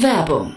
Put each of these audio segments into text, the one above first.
Werbung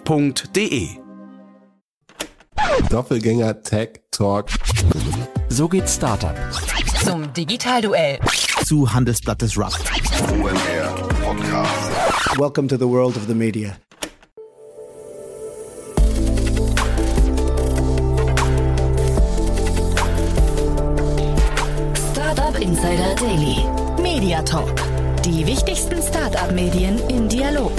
f.de. Doppelgänger Tech Talk. So geht Startup. Zum Digitalduell. Zu Handelsblatt Disrupt. OMR Podcast. Welcome to the world of the media. Startup Insider Daily. Media Talk. Die wichtigsten Startup-Medien in Dialog.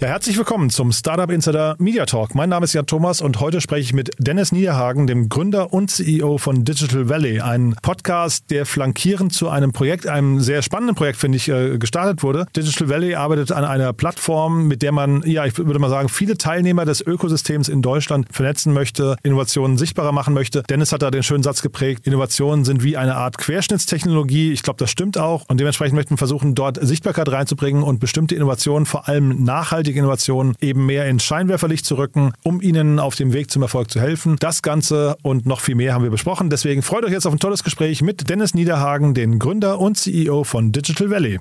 Ja, herzlich willkommen zum Startup Insider Media Talk. Mein Name ist Jan Thomas und heute spreche ich mit Dennis Niederhagen, dem Gründer und CEO von Digital Valley, ein Podcast, der flankierend zu einem Projekt, einem sehr spannenden Projekt, finde ich, äh, gestartet wurde. Digital Valley arbeitet an einer Plattform, mit der man, ja, ich würde mal sagen, viele Teilnehmer des Ökosystems in Deutschland vernetzen möchte, Innovationen sichtbarer machen möchte. Dennis hat da den schönen Satz geprägt, Innovationen sind wie eine Art Querschnittstechnologie. Ich glaube, das stimmt auch. Und dementsprechend möchten wir versuchen, dort Sichtbarkeit reinzubringen und bestimmte Innovationen, vor allem nachhaltig nachhaltige Innovationen eben mehr ins Scheinwerferlicht zu rücken, um Ihnen auf dem Weg zum Erfolg zu helfen. Das Ganze und noch viel mehr haben wir besprochen. Deswegen freut euch jetzt auf ein tolles Gespräch mit Dennis Niederhagen, den Gründer und CEO von Digital Valley.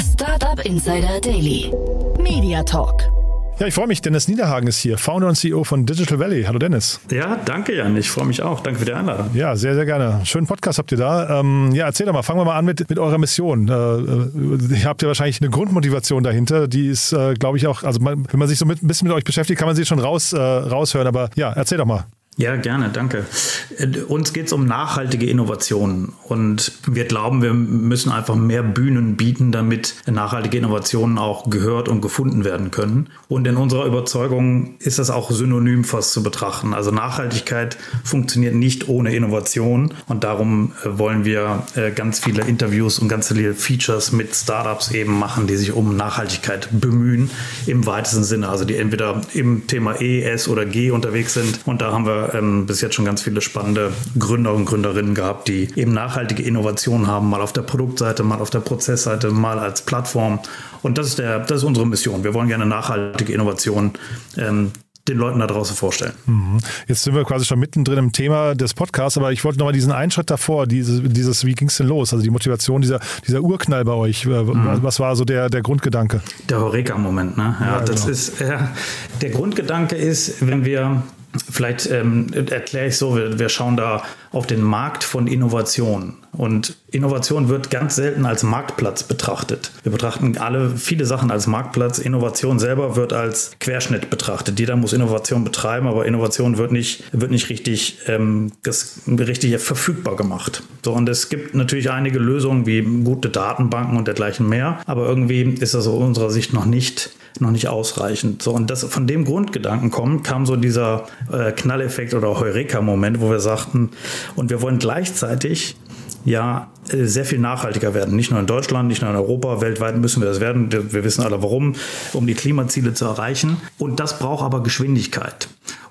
Startup Insider Daily. Media Talk. Ja, ich freue mich. Dennis Niederhagen ist hier, Founder und CEO von Digital Valley. Hallo Dennis. Ja, danke Jan. Ich freue mich auch. Danke für die Einladung. Ja, sehr, sehr gerne. Schönen Podcast habt ihr da. Ähm, ja, erzähl doch mal, fangen wir mal an mit, mit eurer Mission. Äh, äh ihr habt ja wahrscheinlich eine Grundmotivation dahinter. Die ist, äh, glaube ich, auch, also man, wenn man sich so mit, ein bisschen mit euch beschäftigt, kann man sie schon raus, äh, raushören. Aber ja, erzähl doch mal. Ja, gerne, danke. Äh, uns geht es um nachhaltige Innovationen und wir glauben, wir müssen einfach mehr Bühnen bieten, damit nachhaltige Innovationen auch gehört und gefunden werden können. Und in unserer Überzeugung ist das auch synonym fast zu betrachten. Also Nachhaltigkeit funktioniert nicht ohne Innovation und darum äh, wollen wir äh, ganz viele Interviews und ganz viele Features mit Startups eben machen, die sich um Nachhaltigkeit bemühen im weitesten Sinne, also die entweder im Thema E, S oder G unterwegs sind. Und da haben wir ähm, bis jetzt schon ganz viele spannende Gründer und Gründerinnen gehabt, die eben nachhaltige Innovationen haben, mal auf der Produktseite, mal auf der Prozessseite, mal als Plattform. Und das ist, der, das ist unsere Mission. Wir wollen gerne nachhaltige Innovationen ähm, den Leuten da draußen vorstellen. Mhm. Jetzt sind wir quasi schon mittendrin im Thema des Podcasts, aber ich wollte noch mal diesen einen Schritt davor, dieses, dieses wie ging es denn los? Also die Motivation, dieser, dieser Urknall bei euch. Äh, mhm. Was war so der, der Grundgedanke? Der Horeka-Moment, ne? Ja, ja das genau. ist, äh, der Grundgedanke ist, wenn wir Vielleicht ähm, erkläre ich so, wir, wir, schauen da auf den Markt von Innovation. Und Innovation wird ganz selten als Marktplatz betrachtet. Wir betrachten alle viele Sachen als Marktplatz. Innovation selber wird als Querschnitt betrachtet. Jeder muss Innovation betreiben, aber Innovation wird nicht, wird nicht richtig, ähm, richtig verfügbar gemacht. So, und es gibt natürlich einige Lösungen wie gute Datenbanken und dergleichen mehr, aber irgendwie ist das aus unserer Sicht noch nicht noch nicht ausreichend. So, und das von dem Grundgedanken kommt, kam so dieser äh, Knalleffekt oder Heureka-Moment, wo wir sagten, und wir wollen gleichzeitig ja äh, sehr viel nachhaltiger werden. Nicht nur in Deutschland, nicht nur in Europa, weltweit müssen wir das werden. Wir wissen alle warum, um die Klimaziele zu erreichen. Und das braucht aber Geschwindigkeit.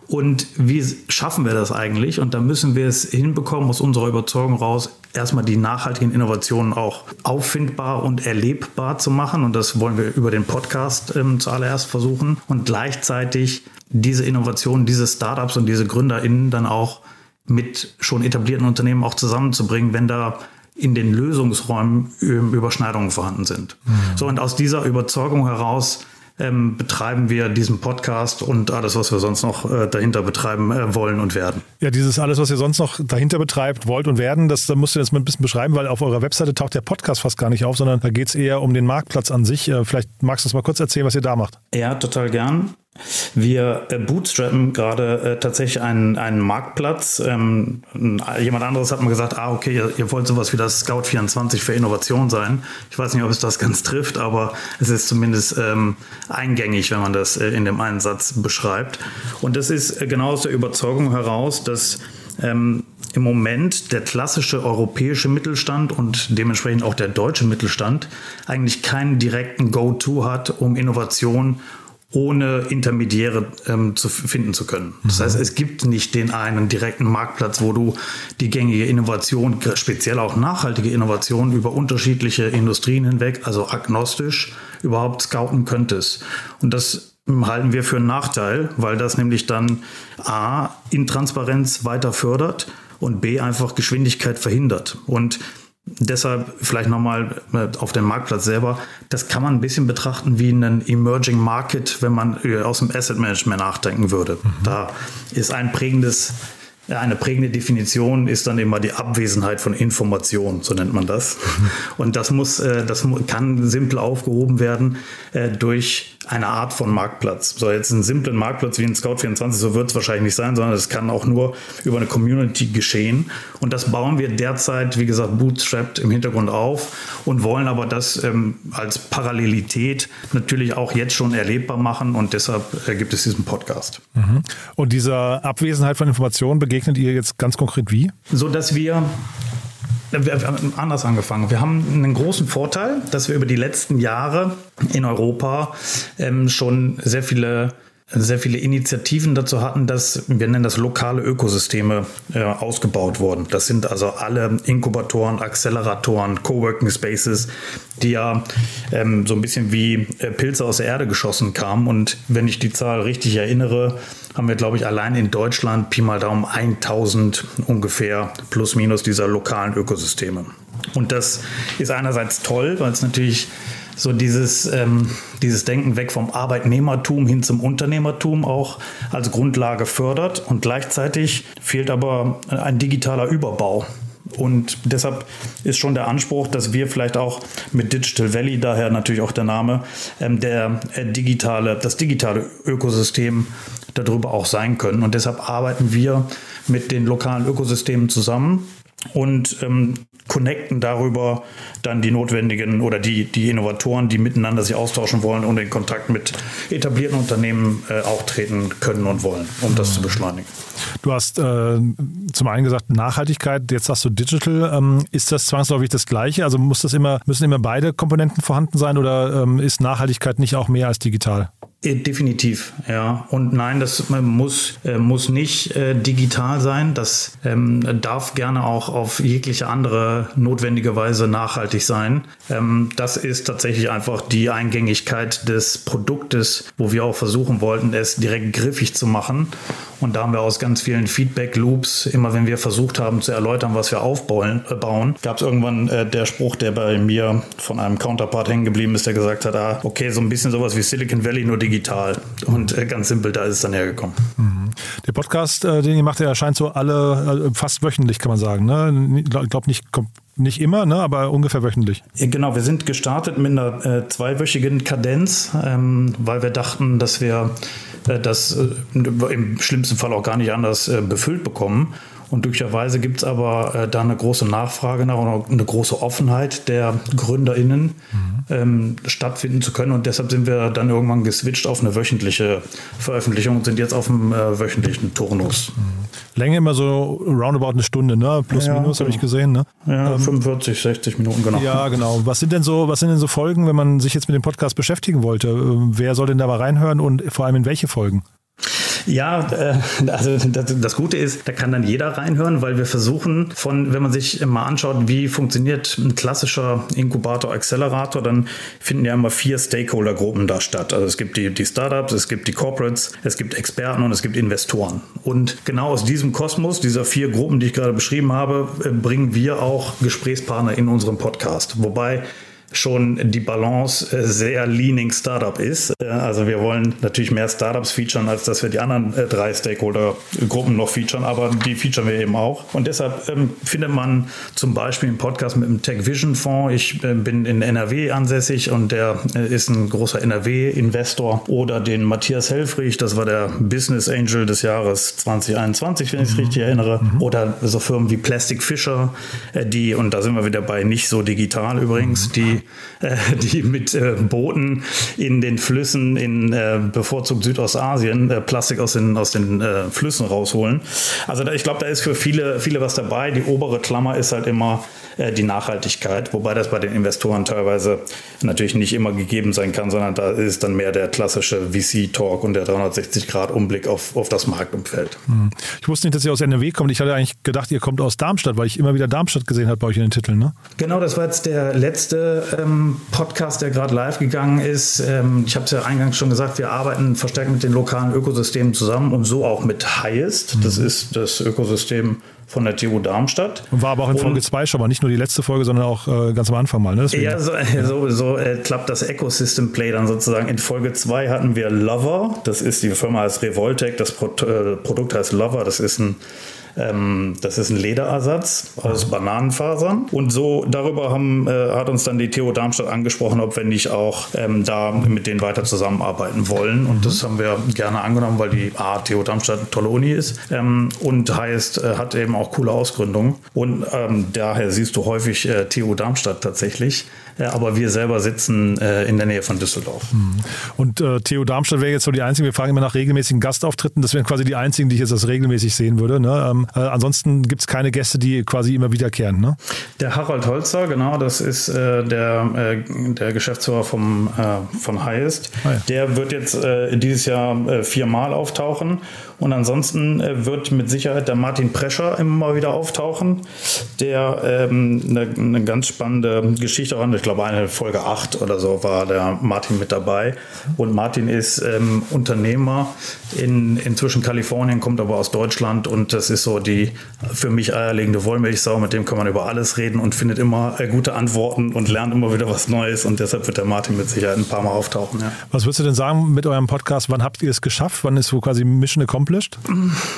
Und wie schaffen wir das eigentlich? Und da müssen wir es hinbekommen, aus unserer Überzeugung raus, erstmal die nachhaltigen Innovationen auch auffindbar und erlebbar zu machen. Und das wollen wir über den Podcast ähm, zuallererst versuchen. Und gleichzeitig diese Innovationen, diese Startups und diese GründerInnen dann auch mit schon etablierten Unternehmen auch zusammenzubringen, wenn da in den Lösungsräumen Überschneidungen vorhanden sind. Mhm. So, und aus dieser Überzeugung heraus ähm, betreiben wir diesen Podcast und alles, was wir sonst noch äh, dahinter betreiben äh, wollen und werden. Ja, dieses alles, was ihr sonst noch dahinter betreibt, wollt und werden, das da musst du jetzt mal ein bisschen beschreiben, weil auf eurer Webseite taucht der Podcast fast gar nicht auf, sondern da geht es eher um den Marktplatz an sich. Äh, vielleicht magst du uns mal kurz erzählen, was ihr da macht. Ja, total gern. Wir äh, bootstrappen gerade äh, tatsächlich einen, einen Marktplatz. Ähm, jemand anderes hat mir gesagt, ah, okay, ihr, ihr wollt sowas wie das Scout 24 für Innovation sein. Ich weiß nicht, ob es das ganz trifft, aber es ist zumindest ähm, eingängig, wenn man das äh, in dem einen Satz beschreibt. Und das ist äh, genau aus der Überzeugung heraus, dass ähm, im Moment der klassische europäische Mittelstand und dementsprechend auch der deutsche Mittelstand eigentlich keinen direkten Go-To hat, um Innovation ohne Intermediäre ähm, zu finden zu können. Das heißt, es gibt nicht den einen direkten Marktplatz, wo du die gängige Innovation, speziell auch nachhaltige Innovation über unterschiedliche Industrien hinweg, also agnostisch, überhaupt scouten könntest. Und das halten wir für einen Nachteil, weil das nämlich dann A, Intransparenz weiter fördert und B, einfach Geschwindigkeit verhindert. Und Deshalb vielleicht nochmal äh, auf den Marktplatz selber. Das kann man ein bisschen betrachten wie einen Emerging Market, wenn man äh, aus dem Asset Management nachdenken würde. Mhm. Da ist ein prägendes eine prägende Definition ist dann immer die Abwesenheit von Information, so nennt man das. Und das muss, äh, das kann simpel aufgehoben werden äh, durch eine Art von Marktplatz. So jetzt einen simplen Marktplatz wie ein Scout24, so wird es wahrscheinlich nicht sein, sondern es kann auch nur über eine Community geschehen. Und das bauen wir derzeit, wie gesagt, bootstrapped im Hintergrund auf und wollen aber das ähm, als Parallelität natürlich auch jetzt schon erlebbar machen und deshalb äh, gibt es diesen Podcast. Mhm. Und dieser Abwesenheit von Informationen begegnet ihr jetzt ganz konkret wie? So dass wir wir haben anders angefangen. Wir haben einen großen Vorteil, dass wir über die letzten Jahre in Europa ähm, schon sehr viele sehr viele Initiativen dazu hatten, dass wir nennen das lokale Ökosysteme äh, ausgebaut wurden. Das sind also alle Inkubatoren, Acceleratoren, Coworking Spaces, die ja ähm, so ein bisschen wie äh, Pilze aus der Erde geschossen kamen. Und wenn ich die Zahl richtig erinnere, haben wir, glaube ich, allein in Deutschland Pi mal Daumen 1000 ungefähr plus minus dieser lokalen Ökosysteme. Und das ist einerseits toll, weil es natürlich so dieses, ähm, dieses Denken weg vom Arbeitnehmertum hin zum Unternehmertum auch als Grundlage fördert. Und gleichzeitig fehlt aber ein digitaler Überbau. Und deshalb ist schon der Anspruch, dass wir vielleicht auch mit Digital Valley, daher natürlich auch der Name, ähm, der äh, digitale, das digitale Ökosystem darüber auch sein können. Und deshalb arbeiten wir mit den lokalen Ökosystemen zusammen und ähm, connecten darüber dann die notwendigen oder die, die Innovatoren, die miteinander sich austauschen wollen und in Kontakt mit etablierten Unternehmen äh, auch treten können und wollen, um das zu beschleunigen. Du hast äh, zum einen gesagt Nachhaltigkeit, jetzt sagst du Digital. Ähm, ist das zwangsläufig das Gleiche? Also muss das immer, müssen immer beide Komponenten vorhanden sein oder ähm, ist Nachhaltigkeit nicht auch mehr als digital? Äh, definitiv, ja. Und nein, das muss, äh, muss nicht äh, digital sein. Das ähm, darf gerne auch auf jegliche andere notwendige Weise nachhaltig sein. Ähm, das ist tatsächlich einfach die Eingängigkeit des Produktes, wo wir auch versuchen wollten, es direkt griffig zu machen. Und da haben wir aus ganz vielen Feedback-Loops, immer wenn wir versucht haben zu erläutern, was wir aufbauen, äh, gab es irgendwann äh, der Spruch, der bei mir von einem Counterpart hängen geblieben ist, der gesagt hat, ah, okay, so ein bisschen sowas wie Silicon Valley, nur digital. Und äh, ganz simpel, da ist es dann hergekommen. Mhm. Der Podcast, äh, den ihr macht, der erscheint so alle, äh, fast wöchentlich, kann man sagen. Ne? Ich glaube nicht nicht immer, ne, aber ungefähr wöchentlich. Genau, wir sind gestartet mit einer äh, zweiwöchigen Kadenz, ähm, weil wir dachten, dass wir äh, das äh, im schlimmsten Fall auch gar nicht anders befüllt bekommen. Und glücklicherweise gibt es aber äh, da eine große Nachfrage nach und eine große Offenheit der GründerInnen mhm. ähm, stattfinden zu können. Und deshalb sind wir dann irgendwann geswitcht auf eine wöchentliche Veröffentlichung und sind jetzt auf dem äh, wöchentlichen Turnus. Mhm. Länge immer so roundabout eine Stunde, ne? Plus ja, minus, genau. habe ich gesehen, ne? Ja, ähm, 45, 60 Minuten, genau. Ja, genau. Was sind denn so, was sind denn so Folgen, wenn man sich jetzt mit dem Podcast beschäftigen wollte? Ähm, wer soll denn da mal reinhören und vor allem in welche Folgen? Ja, äh, also das, das, Gute ist, da kann dann jeder reinhören, weil wir versuchen von, wenn man sich mal anschaut, wie funktioniert ein klassischer Inkubator, Accelerator, dann finden ja immer vier Stakeholder-Gruppen da statt. Also es gibt die, die Startups, es gibt die Corporates, es gibt Experten und es gibt Investoren. Und genau aus diesem Kosmos, dieser vier Gruppen, die ich gerade beschrieben habe, äh, bringen wir auch Gesprächspartner in unserem Podcast. Wobei schon die Balance äh, sehr leaning Startup ist. Äh, also wir wollen natürlich mehr Startups featuren, als dass wir die anderen äh, drei Stakeholder-Gruppen noch featuren, aber die featuren wir eben auch. Und deshalb ähm, findet man zum Beispiel einen Podcast mit dem Tech Vision Fonds. Ich äh, bin in NRW ansässig und der äh, ist ein großer NRW-Investor. Oder den Matthias Helfrich, das war der Business Angel des Jahres 2021, wenn ich es mhm. richtig erinnere. Mhm. Oder so Firmen wie Plastic Fisher, äh, die, und da sind wir wieder bei nicht so digital übrigens, die die, äh, die mit äh, Booten in den Flüssen in äh, bevorzugt Südostasien Plastik aus den, aus den Flüssen rausholen. Also da, ich glaube, da ist für viele, viele was dabei. Die obere Klammer ist halt immer die Nachhaltigkeit, wobei das bei den Investoren teilweise natürlich nicht immer gegeben sein kann, sondern da ist dann mehr der klassische VC-Talk und der 360-Grad-Umblick auf, auf das Marktumfeld. Hm. Ich wusste nicht, dass ihr aus NRW kommt. Ich hatte eigentlich gedacht, ihr kommt aus Darmstadt, weil ich immer wieder Darmstadt gesehen habe bei euch in den Titeln. Ne? Genau, das war jetzt der letzte ähm, Podcast, der gerade live gegangen ist. Ähm, ich habe es ja eingangs schon gesagt, wir arbeiten verstärkt mit den lokalen Ökosystemen zusammen und so auch mit Highest. Das mhm. ist das Ökosystem von der TU Darmstadt. War aber auch in Folge 2 schon mal, nicht nur die letzte Folge, sondern auch äh, ganz am Anfang mal. Ne? Ja, so, so, so äh, klappt das Ecosystem Play dann sozusagen. In Folge 2 hatten wir Lover, das ist die Firma heißt Revoltec, das Pro äh, Produkt heißt Lover, das ist ein ähm, das ist ein Lederersatz aus Bananenfasern. Und so darüber haben, äh, hat uns dann die TU Darmstadt angesprochen, ob wir nicht auch ähm, da mit denen weiter zusammenarbeiten wollen. Und das haben wir gerne angenommen, weil die A, TU Darmstadt eine tolle Uni ist ähm, und heißt, äh, hat eben auch coole Ausgründungen. Und ähm, daher siehst du häufig äh, TU Darmstadt tatsächlich. Äh, aber wir selber sitzen äh, in der Nähe von Düsseldorf. Hm. Und äh, Theo Darmstadt wäre jetzt so die einzige, wir fragen immer nach regelmäßigen Gastauftritten, das wären quasi die einzigen, die ich jetzt als regelmäßig sehen würde. Ne? Ähm, äh, ansonsten gibt es keine Gäste, die quasi immer wiederkehren. Ne? Der Harald Holzer, genau, das ist äh, der, äh, der Geschäftsführer vom, von Highest. Ah, ja. Der wird jetzt dieses Jahr viermal auftauchen und ansonsten äh, wird mit Sicherheit der Martin Prescher immer wieder auftauchen, der ähm, eine, eine, ganz spannende Geschichte hat. Ich glaube, eine Folge 8 oder so war der Martin mit dabei. Und Martin ist ähm, Unternehmer in inzwischen Kalifornien, kommt aber aus Deutschland und das ist so die für mich eierlegende Wollmilchsau. Mit dem kann man über alles reden und findet immer äh, gute Antworten und lernt immer wieder was Neues. Und deshalb wird der Martin mit Sicherheit ein paar Mal auftauchen. Ja. Was würdest du denn sagen mit eurem Podcast? Wann habt ihr es geschafft? Wann ist so quasi Mission accomplished? Accomplished?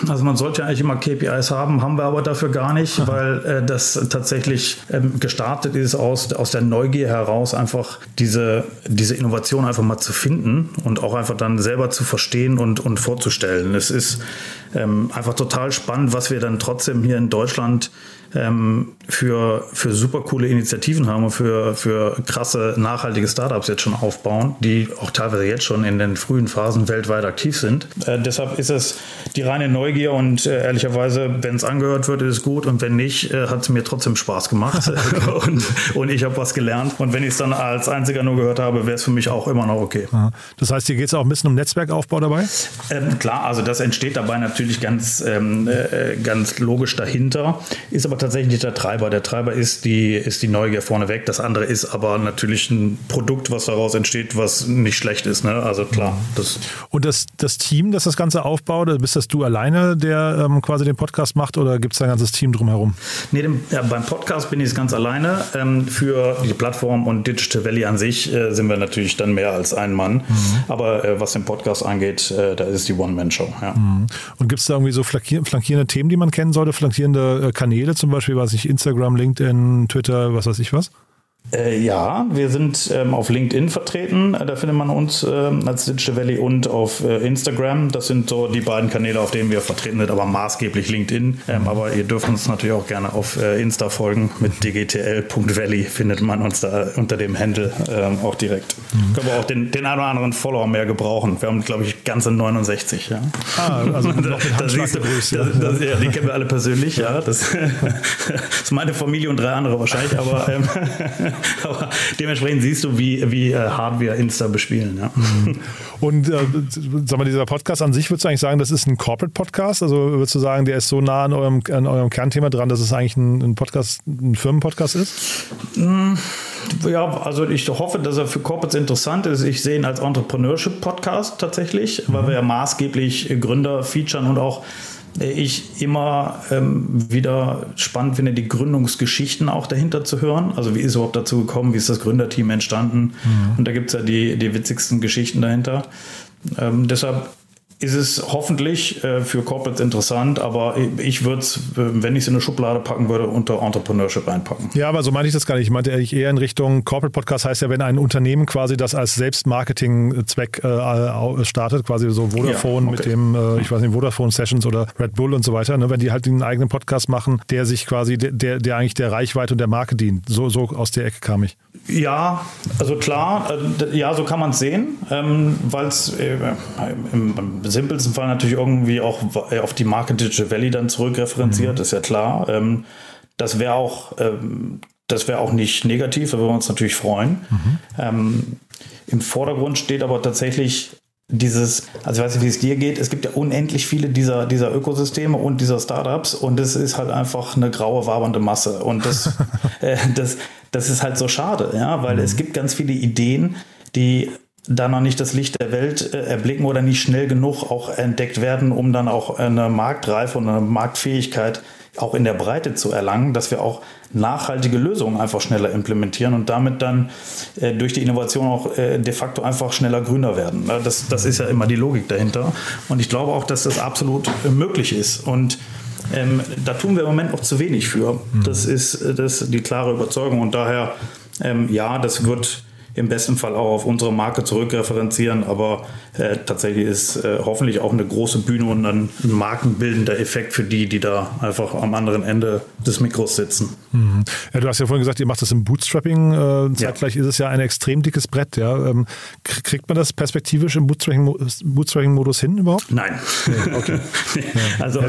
Also man sollte ja eigentlich immer KPIs haben, haben wir aber dafür gar nicht, Aha. weil äh, das tatsächlich ähm, gestartet ist aus, aus der Neugier heraus, einfach diese, diese Innovation einfach mal zu finden und auch einfach dann selber zu verstehen und, und vorzustellen. Es ist ähm, einfach total spannend, was wir dann trotzdem hier in Deutschland ähm, für, für super coole Initiativen haben und für, für krasse, nachhaltige Startups jetzt schon aufbauen, die auch teilweise jetzt schon in den frühen Phasen weltweit aktiv sind. Äh, deshalb ist es die reine Neugier und äh, ehrlicherweise, wenn es angehört wird, ist es gut und wenn nicht, äh, hat es mir trotzdem Spaß gemacht und, und ich habe was gelernt. Und wenn ich es dann als einziger nur gehört habe, wäre es für mich auch immer noch okay. Das heißt, hier geht es auch ein bisschen um Netzwerkaufbau dabei? Ähm, klar, also das entsteht dabei natürlich ganz, ähm, äh, ganz logisch dahinter, ist aber tatsächlich der Treiber. Der Treiber ist die, ist die Neugier vorneweg. Das andere ist aber natürlich ein Produkt, was daraus entsteht, was nicht schlecht ist. Ne? Also klar. Das Und das, das Team, das das Ganze aufbaut, bist das du alleine, der ähm, quasi den Podcast macht oder gibt es da ein ganzes Team drumherum? Nee, dem, ja, beim Podcast bin ich es ganz alleine. Ähm, für die Plattform und Digital Valley an sich äh, sind wir natürlich dann mehr als ein Mann. Mhm. Aber äh, was den Podcast angeht, äh, da ist es die One-Man-Show. Ja. Mhm. Und gibt es da irgendwie so flankierende Themen, die man kennen sollte? Flankierende äh, Kanäle zum Beispiel, was ich Instagram, LinkedIn, Twitter, was weiß ich was? Äh, ja, wir sind ähm, auf LinkedIn vertreten. Äh, da findet man uns ähm, als Digital Valley und auf äh, Instagram. Das sind so die beiden Kanäle, auf denen wir vertreten sind, aber maßgeblich LinkedIn. Ähm, aber ihr dürft uns natürlich auch gerne auf äh, Insta folgen. Mit dgtl.valley findet man uns da unter dem Handle ähm, auch direkt. Mhm. Können wir auch den, den einen oder anderen Follower mehr gebrauchen. Wir haben, glaube ich, ganze 69. Ja. Ah, also noch das siehst du, das, das, ja, die kennen wir alle persönlich. Ja, das, das ist meine Familie und drei andere wahrscheinlich, aber ähm, Aber dementsprechend siehst du, wie, wie äh, hart wir Insta bespielen. Ja. Mhm. Und äh, sag mal, dieser Podcast an sich, würdest du eigentlich sagen, das ist ein Corporate-Podcast? Also würdest du sagen, der ist so nah an eurem, an eurem Kernthema dran, dass es eigentlich ein, ein Podcast, ein Firmenpodcast ist? Mm, ja, also ich hoffe, dass er für Corporates interessant ist. Ich sehe ihn als Entrepreneurship-Podcast tatsächlich, mhm. weil wir ja maßgeblich Gründer featuren und auch ich immer ähm, wieder spannend finde, die Gründungsgeschichten auch dahinter zu hören. Also wie ist überhaupt dazu gekommen, wie ist das Gründerteam entstanden? Mhm. Und da gibt es ja die, die witzigsten Geschichten dahinter. Ähm, deshalb ist es hoffentlich äh, für Corporates interessant, aber ich würde es, wenn ich es in eine Schublade packen würde, unter Entrepreneurship reinpacken. Ja, aber so meine ich das gar nicht. Ich meinte eigentlich eher in Richtung Corporate Podcast heißt ja, wenn ein Unternehmen quasi das als Selbstmarketing-Zweck äh, startet, quasi so Vodafone ja, okay. mit dem, äh, ich weiß nicht, Vodafone Sessions oder Red Bull und so weiter, ne, wenn die halt einen eigenen Podcast machen, der sich quasi, der, der eigentlich der Reichweite und der Marke dient. So, so aus der Ecke kam ich. Ja, also klar, äh, ja, so kann man es sehen, ähm, weil es äh, im, im simpelsten Fall natürlich irgendwie auch auf die Marke Digital Valley dann zurückreferenziert, mhm. ist ja klar. Ähm, das wäre auch, ähm, das wäre auch nicht negativ, da würden wir uns natürlich freuen. Mhm. Ähm, Im Vordergrund steht aber tatsächlich dieses, also ich weiß nicht, wie es dir geht, es gibt ja unendlich viele dieser, dieser Ökosysteme und dieser Startups und es ist halt einfach eine graue, wabernde Masse. Und das, äh, das, das ist halt so schade, ja, weil mhm. es gibt ganz viele Ideen, die da noch nicht das Licht der Welt äh, erblicken oder nicht schnell genug auch entdeckt werden, um dann auch eine Marktreife und eine Marktfähigkeit auch in der Breite zu erlangen, dass wir auch nachhaltige Lösungen einfach schneller implementieren und damit dann äh, durch die Innovation auch äh, de facto einfach schneller grüner werden. Das, das ist ja immer die Logik dahinter. Und ich glaube auch, dass das absolut möglich ist. Und ähm, da tun wir im Moment noch zu wenig für. Mhm. Das ist, äh, das ist die klare Überzeugung. Und daher, ähm, ja, das wird im besten Fall auch auf unsere Marke zurückreferenzieren, aber äh, tatsächlich ist äh, hoffentlich auch eine große Bühne und ein markenbildender Effekt für die, die da einfach am anderen Ende des Mikros sitzen. Mhm. Ja, du hast ja vorhin gesagt, ihr macht das im Bootstrapping. Äh, zeitgleich ja. ist es ja ein extrem dickes Brett. Ja? Ähm, kriegt man das perspektivisch im Bootstrapping-Modus hin überhaupt? Nein. Nee, okay. nee. Also äh,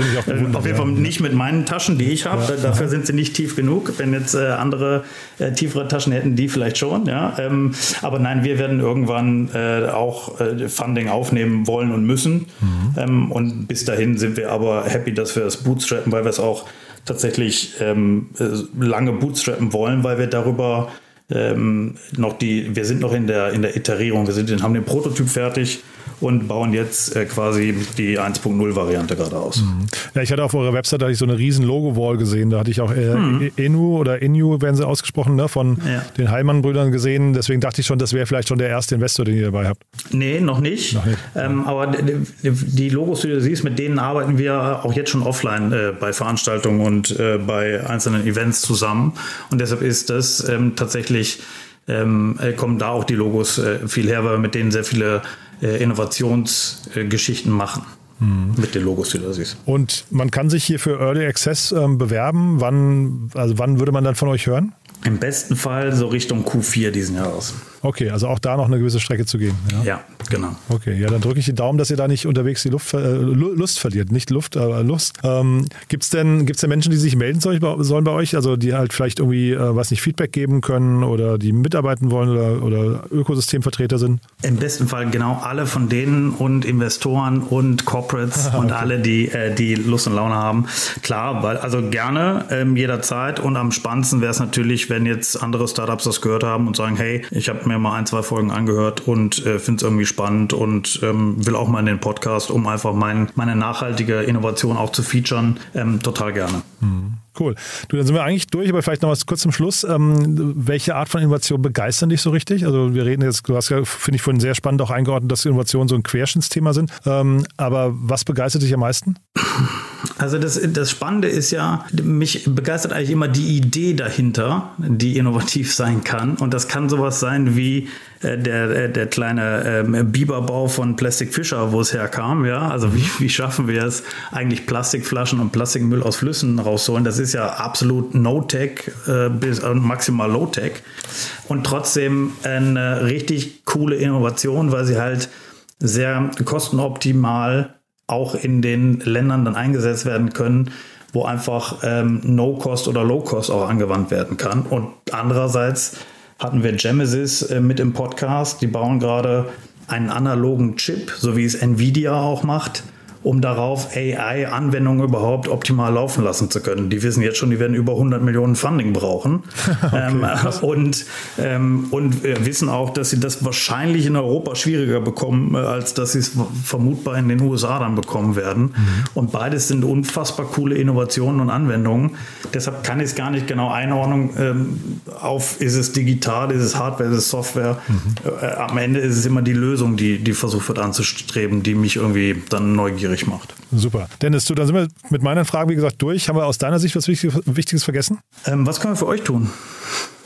auf jeden Fall nicht mit meinen Taschen, die ich habe. Ja. Dafür sind sie nicht tief genug. Wenn jetzt äh, andere äh, tiefere Taschen hätten, die vielleicht schon. Ja? Ähm, aber nein, wir werden irgendwann äh, auch äh, Funding aufnehmen wollen und müssen. Mhm. Ähm, und bis dahin sind wir aber happy, dass wir es bootstrappen, weil wir es auch tatsächlich ähm, äh, lange bootstrappen wollen, weil wir darüber ähm, noch die, wir sind noch in der, in der Iterierung, wir sind, haben den Prototyp fertig und bauen jetzt äh, quasi die 1.0-Variante gerade aus. Mhm. Ja, ich hatte auf eurer Website hatte ich so eine riesen Logo-Wall gesehen. Da hatte ich auch äh, mhm. Enu oder Enu, werden sie ausgesprochen, ne, von ja. den Heilmann-Brüdern gesehen. Deswegen dachte ich schon, das wäre vielleicht schon der erste Investor, den ihr dabei habt. Nee, noch nicht. Noch nicht. Ähm, aber die Logos, die du siehst, mit denen arbeiten wir auch jetzt schon offline äh, bei Veranstaltungen und äh, bei einzelnen Events zusammen. Und deshalb ist das ähm, tatsächlich ähm, äh, kommen da auch die Logos äh, viel her, weil wir mit denen sehr viele Innovationsgeschichten machen. Mhm. Mit den Logos, die du da siehst. Und man kann sich hier für Early Access ähm, bewerben. Wann, also wann würde man dann von euch hören? Im besten Fall so Richtung Q4 diesen Jahres. Okay, also auch da noch eine gewisse Strecke zu gehen. Ja, ja genau. Okay, ja, dann drücke ich die Daumen, dass ihr da nicht unterwegs die Luft, äh, Lust verliert. Nicht Luft, aber Lust. Ähm, Gibt es denn, gibt's denn Menschen, die sich melden sollen bei euch? Also die halt vielleicht irgendwie, äh, weiß nicht, Feedback geben können oder die mitarbeiten wollen oder, oder Ökosystemvertreter sind? Im besten Fall genau alle von denen und Investoren und Corporates okay. und alle, die, äh, die Lust und Laune haben. Klar, weil, also gerne ähm, jederzeit und am spannendsten wäre es natürlich, wenn jetzt andere Startups das gehört haben und sagen, hey, ich habe mir mir mal ein, zwei Folgen angehört und äh, finde es irgendwie spannend und ähm, will auch mal in den Podcast, um einfach mein, meine nachhaltige Innovation auch zu featuren. Ähm, total gerne. Mhm. Cool. Du, dann sind wir eigentlich durch, aber vielleicht noch was kurz zum Schluss. Ähm, welche Art von Innovation begeistern dich so richtig? Also wir reden jetzt, du hast ja, finde ich, vorhin sehr spannend auch eingeordnet, dass Innovationen so ein Querschnittsthema sind. Ähm, aber was begeistert dich am meisten? Also das, das Spannende ist ja, mich begeistert eigentlich immer die Idee dahinter, die innovativ sein kann. Und das kann sowas sein wie äh, der, äh, der kleine ähm, Biberbau von Plastic Fischer, wo es herkam. Ja? Also wie, wie schaffen wir es, eigentlich Plastikflaschen und Plastikmüll aus Flüssen rauszuholen? Das ist ja absolut No-Tech äh, bis äh, maximal Low-Tech. Und trotzdem eine richtig coole Innovation, weil sie halt sehr kostenoptimal auch in den Ländern dann eingesetzt werden können, wo einfach ähm, No-Cost oder Low-Cost auch angewandt werden kann. Und andererseits hatten wir Gemesis äh, mit im Podcast. Die bauen gerade einen analogen Chip, so wie es Nvidia auch macht, um darauf AI-Anwendungen überhaupt optimal laufen lassen zu können. Die wissen jetzt schon, die werden über 100 Millionen Funding brauchen. okay, ähm, und, ähm, und wissen auch, dass sie das wahrscheinlich in Europa schwieriger bekommen, äh, als dass sie es vermutbar in den USA dann bekommen werden. Mhm. Und beides sind unfassbar coole Innovationen und Anwendungen. Deshalb kann ich es gar nicht genau einordnen ähm, auf, ist es digital, ist es Hardware, ist es Software. Mhm. Äh, am Ende ist es immer die Lösung, die, die versucht wird anzustreben, die mich irgendwie dann neugierig macht. Super. Dennis, du, dann sind wir mit meiner Frage, wie gesagt, durch. Haben wir aus deiner Sicht was Wichtiges vergessen? Ähm, was können wir für euch tun?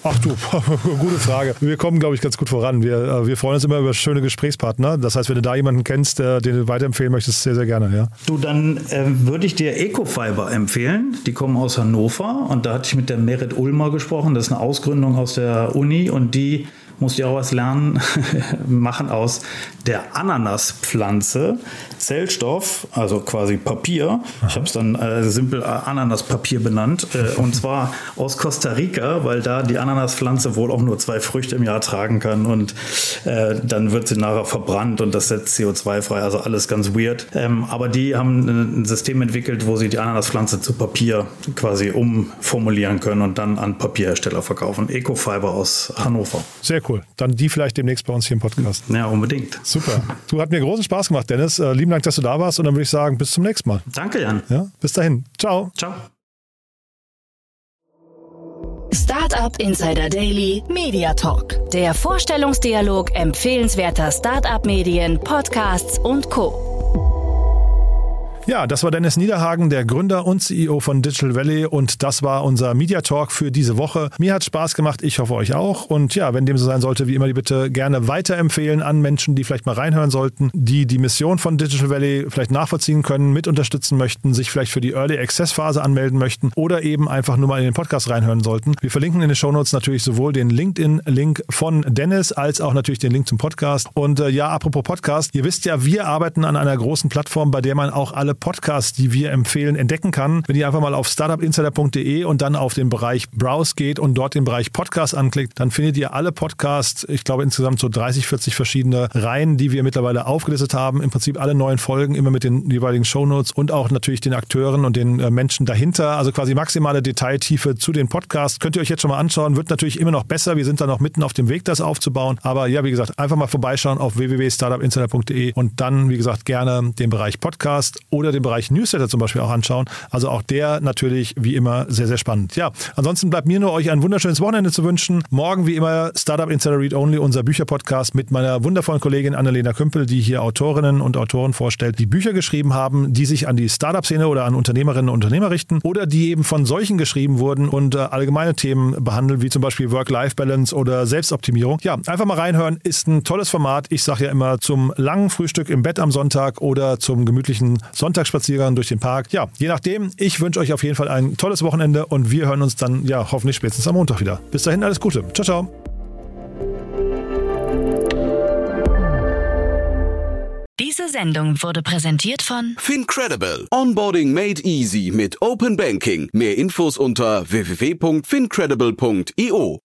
Ach du, gute Frage. Wir kommen, glaube ich, ganz gut voran. Wir, äh, wir freuen uns immer über schöne Gesprächspartner. Das heißt, wenn du da jemanden kennst, den du weiterempfehlen möchtest, sehr, sehr gerne. Ja. Du, dann äh, würde ich dir Ecofiber empfehlen. Die kommen aus Hannover und da hatte ich mit der Merit Ulmer gesprochen. Das ist eine Ausgründung aus der Uni und die musste ich auch was lernen, machen aus der Ananaspflanze Zellstoff, also quasi Papier. Ich habe es dann äh, simpel Ananaspapier benannt. Äh, und zwar aus Costa Rica, weil da die Ananaspflanze wohl auch nur zwei Früchte im Jahr tragen kann. Und äh, dann wird sie nachher verbrannt und das setzt CO2 frei. Also alles ganz weird. Ähm, aber die haben ein System entwickelt, wo sie die Ananaspflanze zu Papier quasi umformulieren können und dann an Papierhersteller verkaufen. Ecofiber aus Hannover. Sehr cool. Dann die vielleicht demnächst bei uns hier im Podcast. Ja, unbedingt. Super. Du hat mir großen Spaß gemacht, Dennis. Äh, lieben Dank, dass du da warst und dann würde ich sagen, bis zum nächsten Mal. Danke, Jan. Ja, bis dahin. Ciao. Ciao. Startup Insider Daily Media Talk. Der Vorstellungsdialog empfehlenswerter Startup-Medien, Podcasts und Co. Ja, das war Dennis Niederhagen, der Gründer und CEO von Digital Valley und das war unser Media Talk für diese Woche. Mir hat Spaß gemacht, ich hoffe euch auch. Und ja, wenn dem so sein sollte, wie immer die Bitte gerne weiterempfehlen an Menschen, die vielleicht mal reinhören sollten, die die Mission von Digital Valley vielleicht nachvollziehen können, mit unterstützen möchten, sich vielleicht für die Early Access Phase anmelden möchten oder eben einfach nur mal in den Podcast reinhören sollten. Wir verlinken in den Show Notes natürlich sowohl den LinkedIn-Link von Dennis als auch natürlich den Link zum Podcast. Und äh, ja, apropos Podcast, ihr wisst ja, wir arbeiten an einer großen Plattform, bei der man auch alle Podcasts, die wir empfehlen, entdecken kann. Wenn ihr einfach mal auf startupinsider.de und dann auf den Bereich Browse geht und dort den Bereich Podcast anklickt, dann findet ihr alle Podcasts, ich glaube insgesamt so 30, 40 verschiedene Reihen, die wir mittlerweile aufgelistet haben. Im Prinzip alle neuen Folgen, immer mit den jeweiligen Shownotes und auch natürlich den Akteuren und den äh, Menschen dahinter. Also quasi maximale Detailtiefe zu den Podcasts. Könnt ihr euch jetzt schon mal anschauen. Wird natürlich immer noch besser. Wir sind da noch mitten auf dem Weg, das aufzubauen. Aber ja, wie gesagt, einfach mal vorbeischauen auf www.startupinsider.de und dann, wie gesagt, gerne den Bereich Podcast oder oder den Bereich Newsletter zum Beispiel auch anschauen. Also auch der natürlich wie immer sehr, sehr spannend. Ja, ansonsten bleibt mir nur euch ein wunderschönes Wochenende zu wünschen. Morgen wie immer Startup Insider Read Only, unser Bücherpodcast mit meiner wundervollen Kollegin Annalena Kümpel, die hier Autorinnen und Autoren vorstellt, die Bücher geschrieben haben, die sich an die Startup-Szene oder an Unternehmerinnen und Unternehmer richten oder die eben von solchen geschrieben wurden und äh, allgemeine Themen behandeln, wie zum Beispiel Work-Life-Balance oder Selbstoptimierung. Ja, einfach mal reinhören, ist ein tolles Format. Ich sage ja immer zum langen Frühstück im Bett am Sonntag oder zum gemütlichen Sonntag Sonntagsspaziergang durch den Park. Ja, je nachdem. Ich wünsche euch auf jeden Fall ein tolles Wochenende und wir hören uns dann ja hoffentlich spätestens am Montag wieder. Bis dahin alles Gute. Ciao, ciao. Diese Sendung wurde präsentiert von Fincredible. Onboarding made easy mit Open Banking. Mehr Infos unter www.fincredible.io.